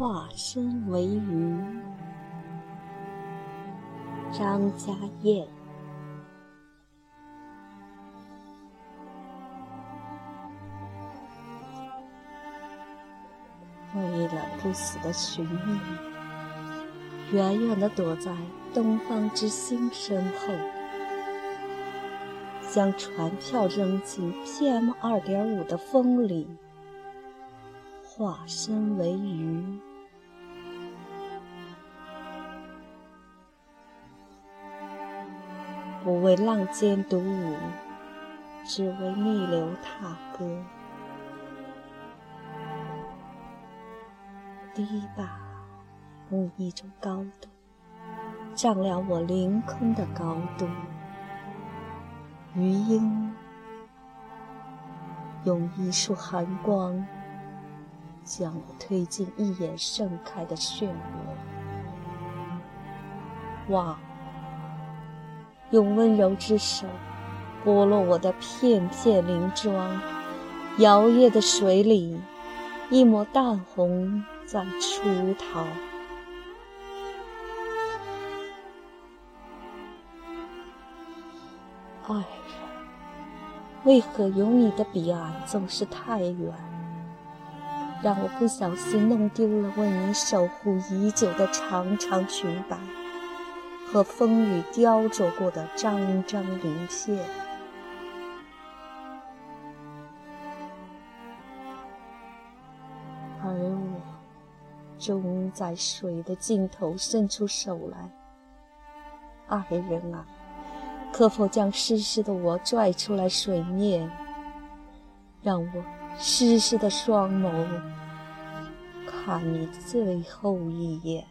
化身为鱼，张家燕。为了不死的寻觅，远远地躲在东方之星身后，将船票扔进 PM 二点五的风里，化身为鱼，不为浪尖独舞，只为逆流踏歌。堤坝用一种高度丈量我凌空的高度，余音用一束寒光将我推进一眼盛开的漩涡。哇！用温柔之手剥落我的片片鳞装，摇曳的水里，一抹淡红。在出逃，爱人，为何有你的彼岸总是太远，让我不小心弄丢了为你守护已久的长长裙摆和风雨雕琢过的张张鳞片？而我。终在水的尽头伸出手来，爱人啊，可否将湿湿的我拽出来水面，让我湿湿的双眸看你最后一眼？